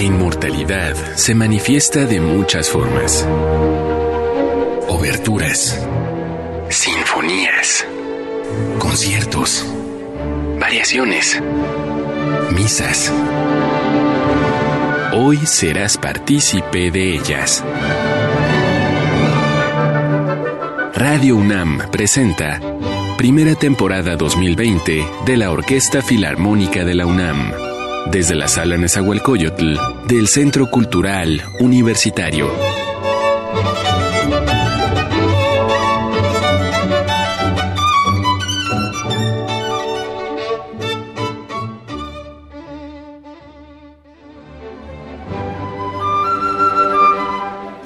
La inmortalidad se manifiesta de muchas formas. Oberturas, sinfonías, conciertos, variaciones, misas. Hoy serás partícipe de ellas. Radio UNAM presenta primera temporada 2020 de la Orquesta Filarmónica de la UNAM, desde la Sala Nezahualcóyotl del Centro Cultural Universitario.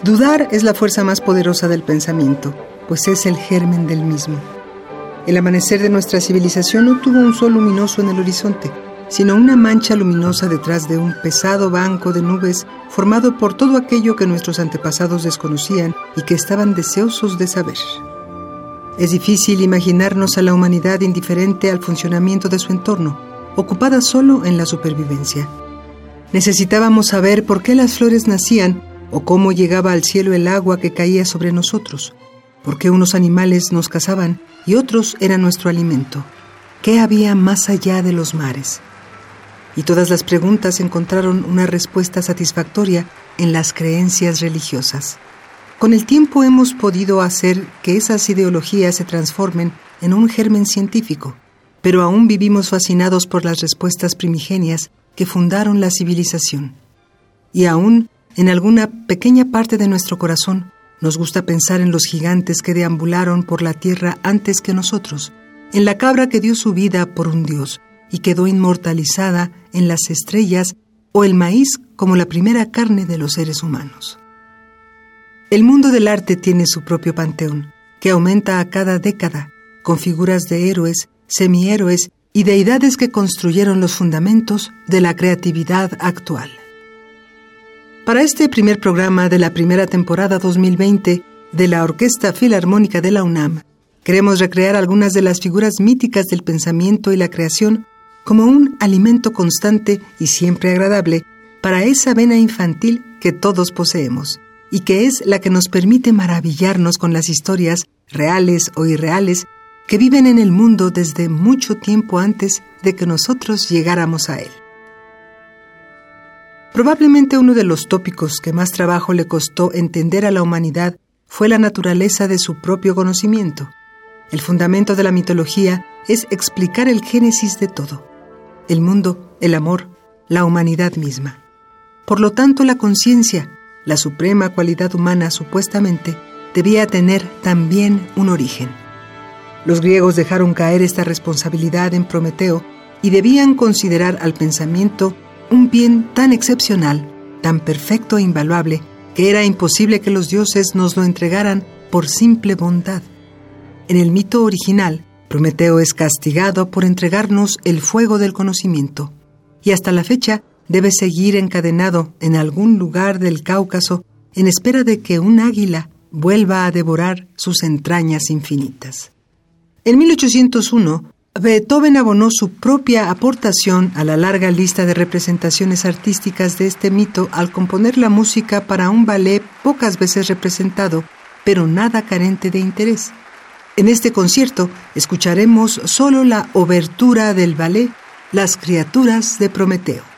Dudar es la fuerza más poderosa del pensamiento, pues es el germen del mismo. El amanecer de nuestra civilización no tuvo un sol luminoso en el horizonte, sino una mancha luminosa detrás de un pesado banco de nubes formado por todo aquello que nuestros antepasados desconocían y que estaban deseosos de saber. Es difícil imaginarnos a la humanidad indiferente al funcionamiento de su entorno, ocupada solo en la supervivencia. Necesitábamos saber por qué las flores nacían o cómo llegaba al cielo el agua que caía sobre nosotros, por qué unos animales nos cazaban y otros eran nuestro alimento, qué había más allá de los mares. Y todas las preguntas encontraron una respuesta satisfactoria en las creencias religiosas. Con el tiempo hemos podido hacer que esas ideologías se transformen en un germen científico, pero aún vivimos fascinados por las respuestas primigenias que fundaron la civilización. Y aún en alguna pequeña parte de nuestro corazón nos gusta pensar en los gigantes que deambularon por la tierra antes que nosotros, en la cabra que dio su vida por un dios y quedó inmortalizada en las estrellas o el maíz como la primera carne de los seres humanos. El mundo del arte tiene su propio panteón, que aumenta a cada década, con figuras de héroes, semihéroes y deidades que construyeron los fundamentos de la creatividad actual. Para este primer programa de la primera temporada 2020 de la Orquesta Filarmónica de la UNAM, queremos recrear algunas de las figuras míticas del pensamiento y la creación como un alimento constante y siempre agradable para esa vena infantil que todos poseemos y que es la que nos permite maravillarnos con las historias, reales o irreales, que viven en el mundo desde mucho tiempo antes de que nosotros llegáramos a él. Probablemente uno de los tópicos que más trabajo le costó entender a la humanidad fue la naturaleza de su propio conocimiento. El fundamento de la mitología es explicar el génesis de todo, el mundo, el amor, la humanidad misma. Por lo tanto, la conciencia, la suprema cualidad humana supuestamente, debía tener también un origen. Los griegos dejaron caer esta responsabilidad en Prometeo y debían considerar al pensamiento un bien tan excepcional, tan perfecto e invaluable, que era imposible que los dioses nos lo entregaran por simple bondad. En el mito original, Prometeo es castigado por entregarnos el fuego del conocimiento, y hasta la fecha debe seguir encadenado en algún lugar del Cáucaso en espera de que un águila vuelva a devorar sus entrañas infinitas. En 1801, Beethoven abonó su propia aportación a la larga lista de representaciones artísticas de este mito al componer la música para un ballet pocas veces representado, pero nada carente de interés. En este concierto escucharemos solo la obertura del ballet Las criaturas de Prometeo.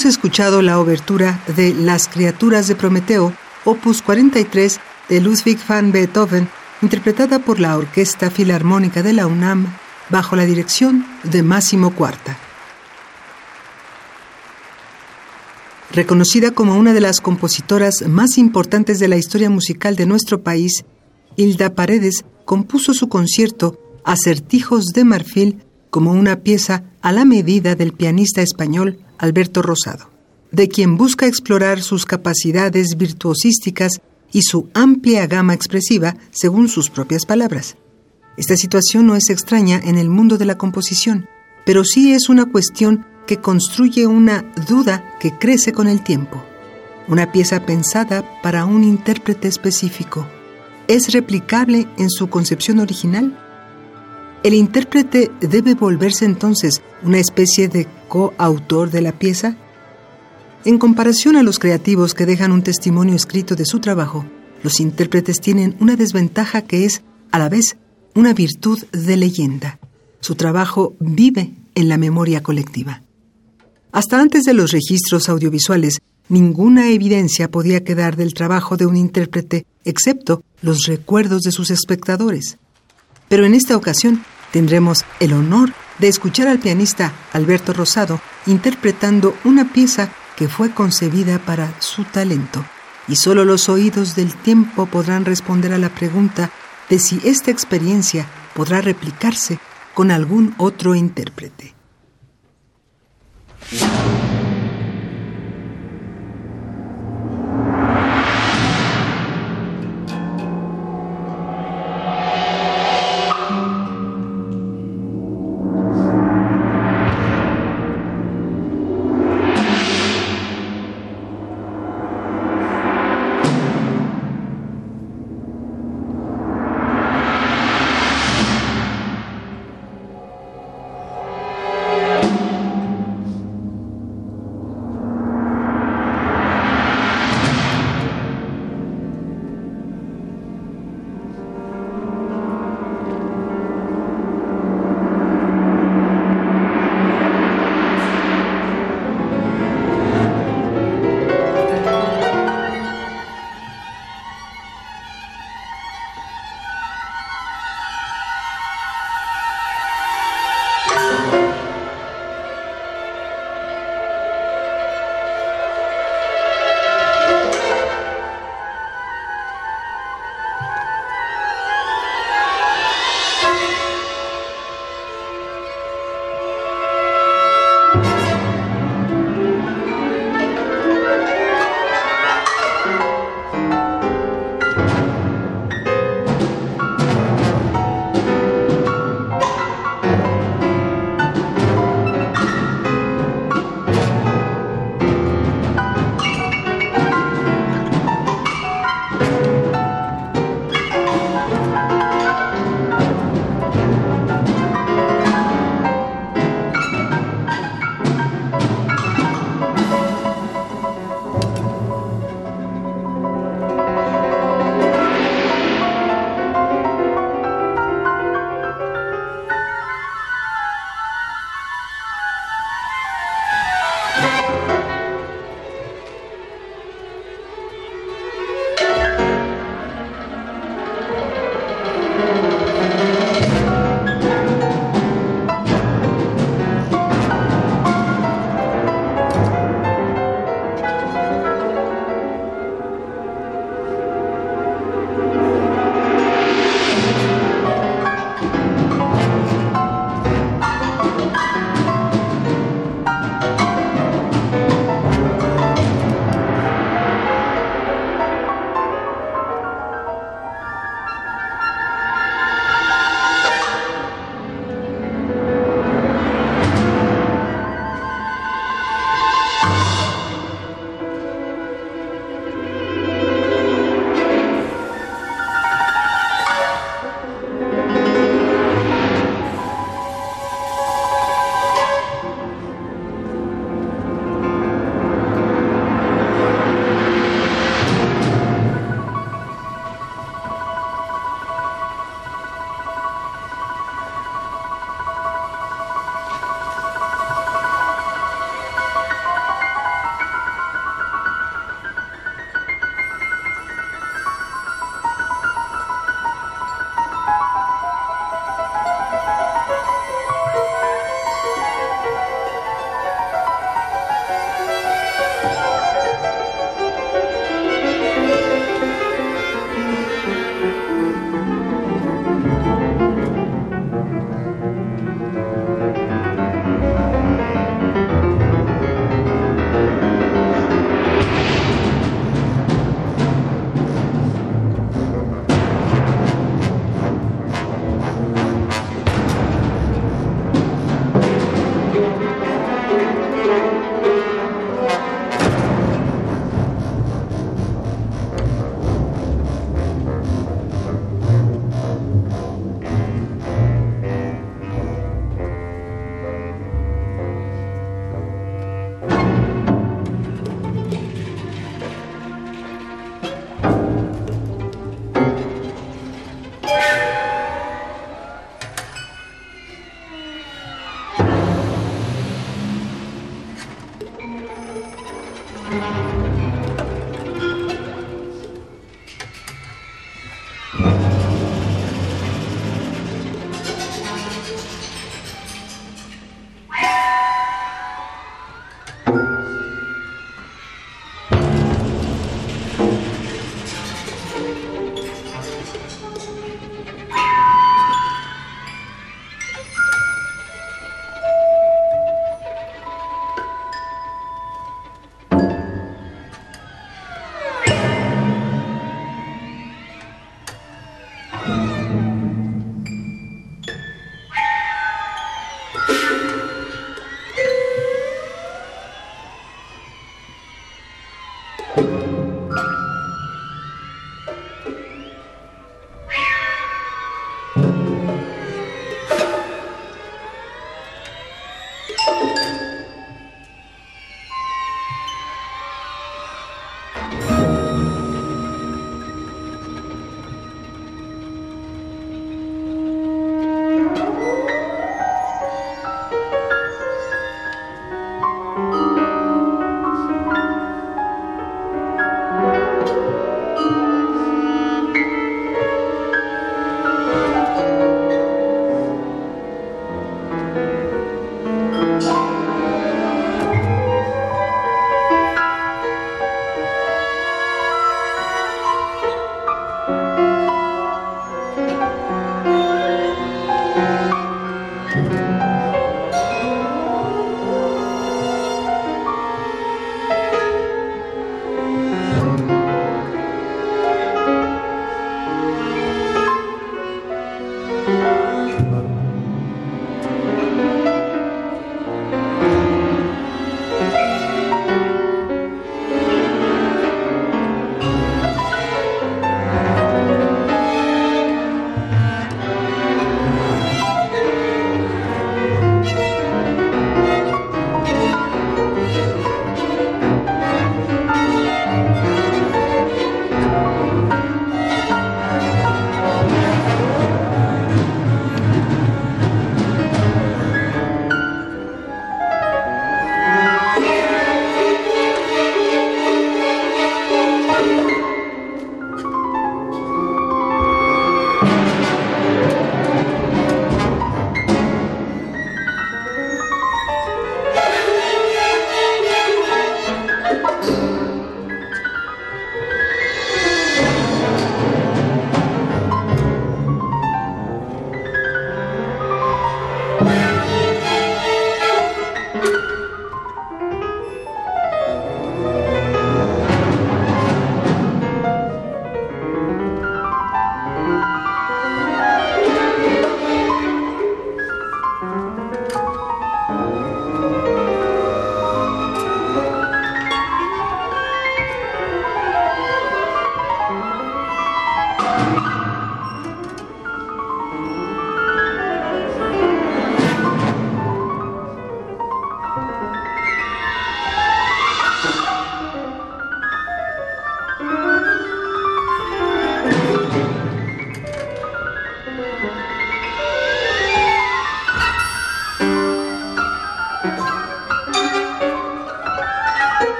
Hemos escuchado la obertura de Las criaturas de Prometeo, opus 43 de Ludwig van Beethoven, interpretada por la Orquesta Filarmónica de la UNAM bajo la dirección de Máximo Cuarta. Reconocida como una de las compositoras más importantes de la historia musical de nuestro país, Hilda Paredes compuso su concierto Acertijos de Marfil como una pieza a la medida del pianista español Alberto Rosado, de quien busca explorar sus capacidades virtuosísticas y su amplia gama expresiva según sus propias palabras. Esta situación no es extraña en el mundo de la composición, pero sí es una cuestión que construye una duda que crece con el tiempo. Una pieza pensada para un intérprete específico. ¿Es replicable en su concepción original? ¿El intérprete debe volverse entonces una especie de coautor de la pieza? En comparación a los creativos que dejan un testimonio escrito de su trabajo, los intérpretes tienen una desventaja que es, a la vez, una virtud de leyenda. Su trabajo vive en la memoria colectiva. Hasta antes de los registros audiovisuales, ninguna evidencia podía quedar del trabajo de un intérprete excepto los recuerdos de sus espectadores. Pero en esta ocasión tendremos el honor de escuchar al pianista Alberto Rosado interpretando una pieza que fue concebida para su talento. Y solo los oídos del tiempo podrán responder a la pregunta de si esta experiencia podrá replicarse con algún otro intérprete.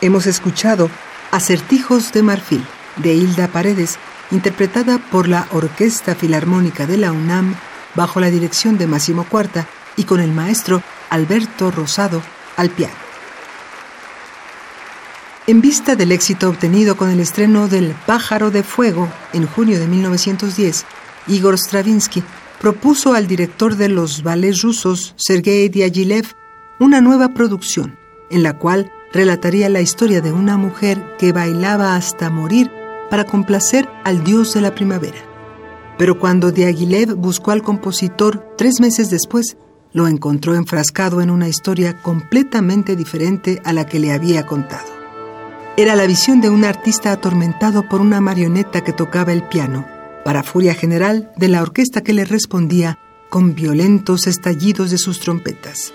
Hemos escuchado Acertijos de Marfil de Hilda Paredes, interpretada por la Orquesta Filarmónica de la UNAM bajo la dirección de Máximo Cuarta y con el maestro Alberto Rosado al piano. En vista del éxito obtenido con el estreno del Pájaro de Fuego en junio de 1910, Igor Stravinsky propuso al director de los ballets rusos, Sergei Diaghilev, una nueva producción, en la cual relataría la historia de una mujer que bailaba hasta morir para complacer al dios de la primavera. Pero cuando Diaghilev buscó al compositor tres meses después, lo encontró enfrascado en una historia completamente diferente a la que le había contado. Era la visión de un artista atormentado por una marioneta que tocaba el piano, para furia general de la orquesta que le respondía con violentos estallidos de sus trompetas.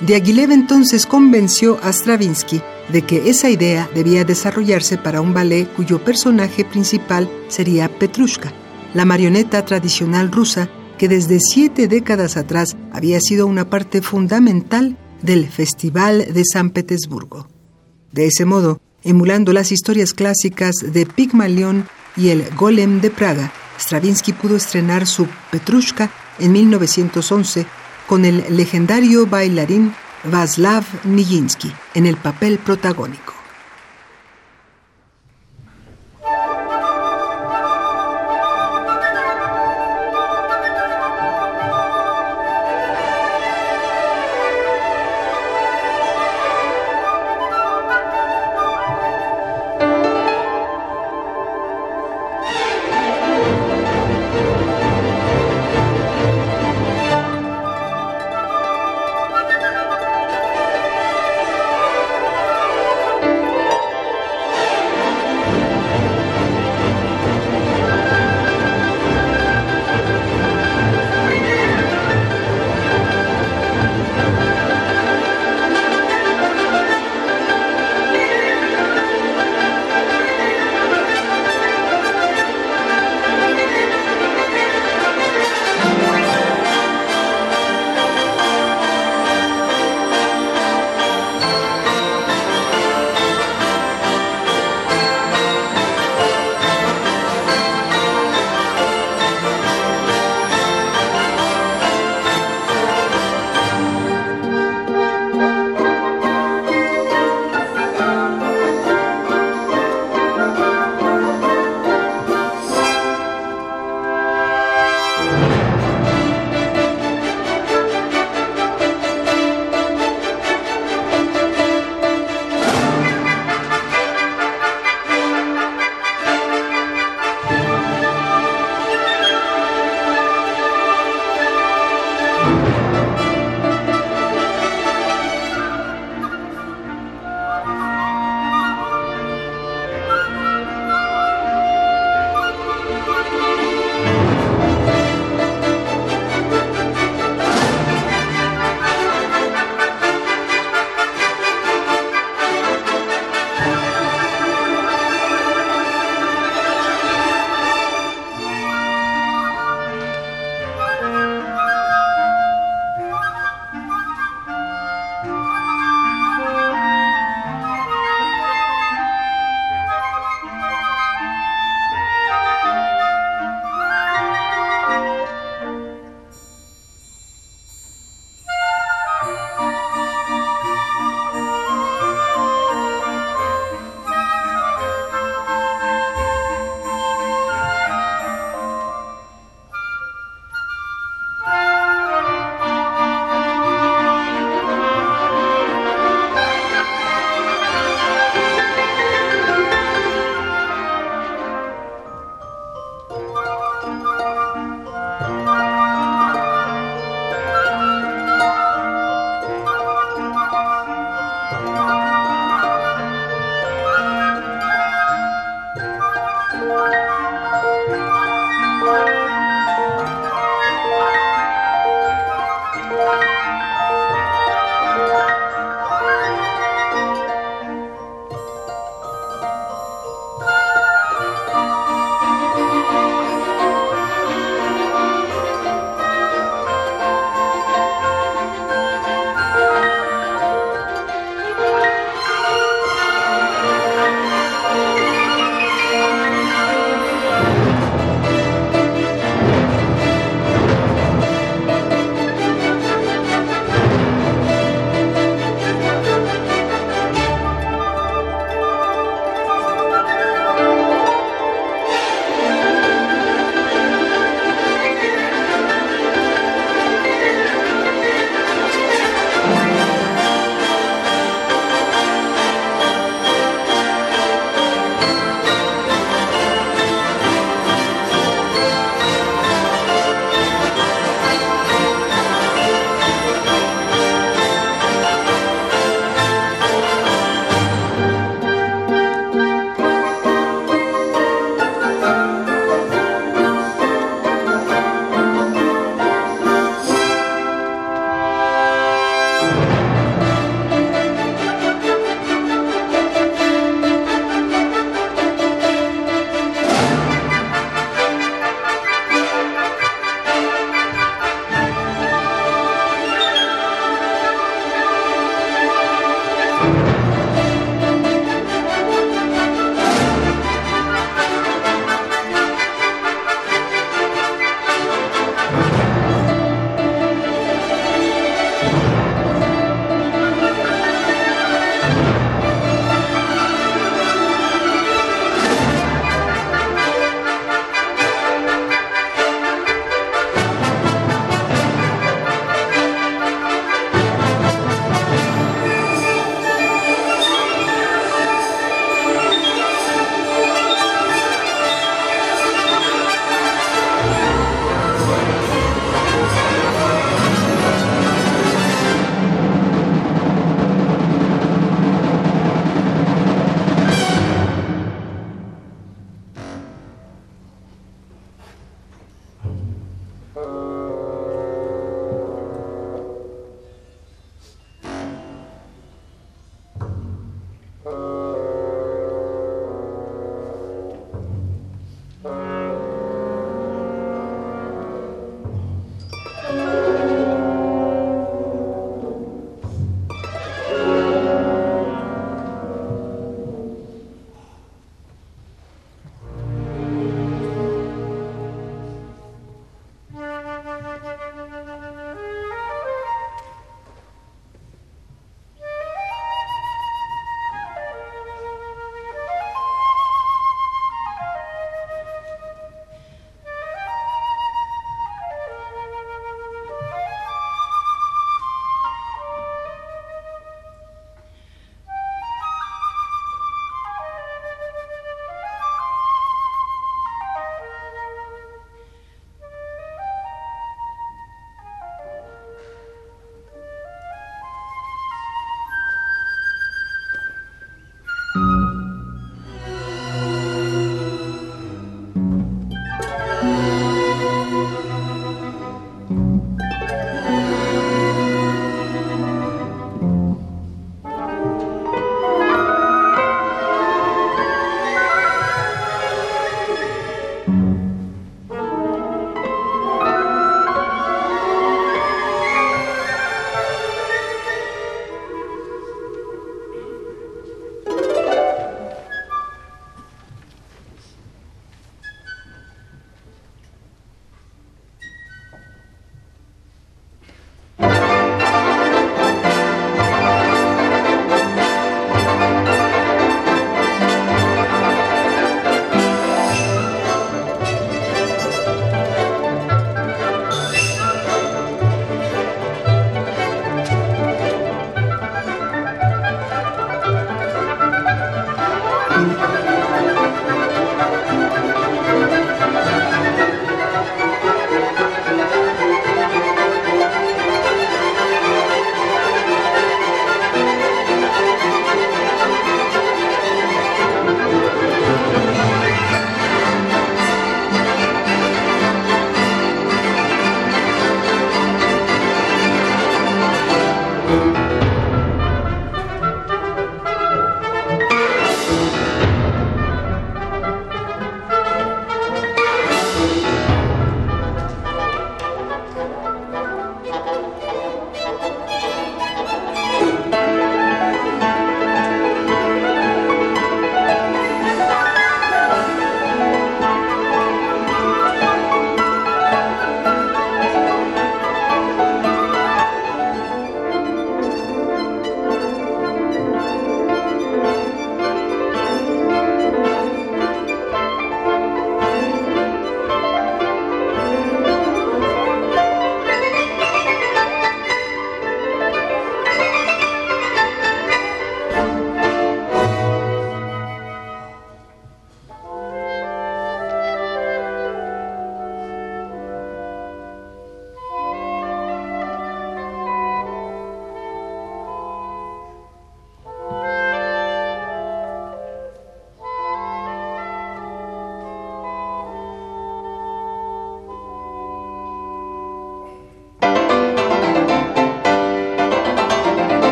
Diaghilev entonces convenció a Stravinsky de que esa idea debía desarrollarse para un ballet cuyo personaje principal sería Petrushka, la marioneta tradicional rusa que desde siete décadas atrás había sido una parte fundamental del Festival de San Petersburgo. De ese modo, emulando las historias clásicas de Pigmalión y el Golem de Praga, Stravinsky pudo estrenar su Petrushka en 1911 con el legendario bailarín Václav Nijinsky en el papel protagónico.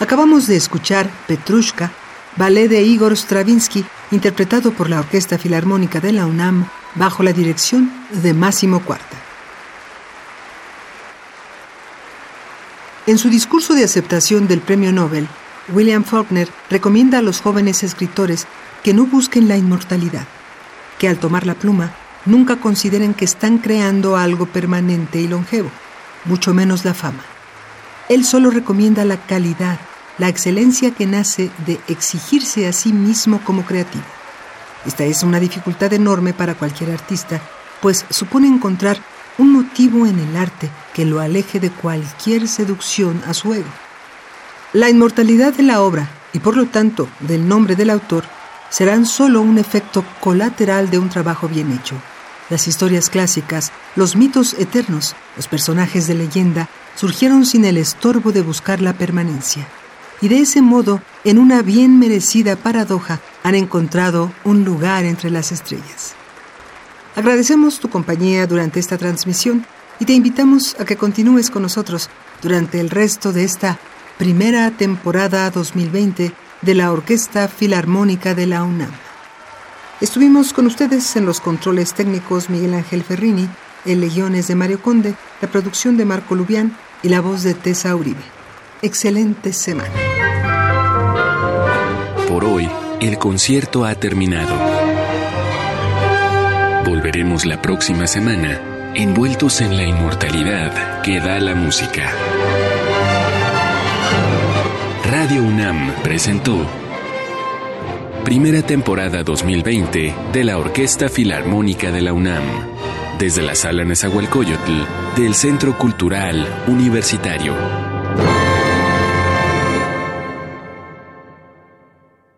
Acabamos de escuchar Petrushka, ballet de Igor Stravinsky, interpretado por la Orquesta Filarmónica de la UNAM bajo la dirección de Máximo Cuarta. En su discurso de aceptación del Premio Nobel, William Faulkner recomienda a los jóvenes escritores que no busquen la inmortalidad, que al tomar la pluma nunca consideren que están creando algo permanente y longevo, mucho menos la fama. Él solo recomienda la calidad, la excelencia que nace de exigirse a sí mismo como creativo. Esta es una dificultad enorme para cualquier artista, pues supone encontrar un motivo en el arte que lo aleje de cualquier seducción a su ego. La inmortalidad de la obra, y por lo tanto del nombre del autor, serán solo un efecto colateral de un trabajo bien hecho. Las historias clásicas, los mitos eternos, los personajes de leyenda, surgieron sin el estorbo de buscar la permanencia. Y de ese modo, en una bien merecida paradoja, han encontrado un lugar entre las estrellas. Agradecemos tu compañía durante esta transmisión y te invitamos a que continúes con nosotros durante el resto de esta primera temporada 2020 de la Orquesta Filarmónica de la UNAM. Estuvimos con ustedes en los controles técnicos Miguel Ángel Ferrini, el Legiones de Mario Conde, la producción de Marco Lubián y la voz de Tessa Uribe. Excelente semana. Por hoy, el concierto ha terminado. Volveremos la próxima semana, envueltos en la inmortalidad que da la música. Radio UNAM presentó Primera temporada 2020 de la Orquesta Filarmónica de la UNAM, desde la Sala Nezahualcóyotl del Centro Cultural Universitario.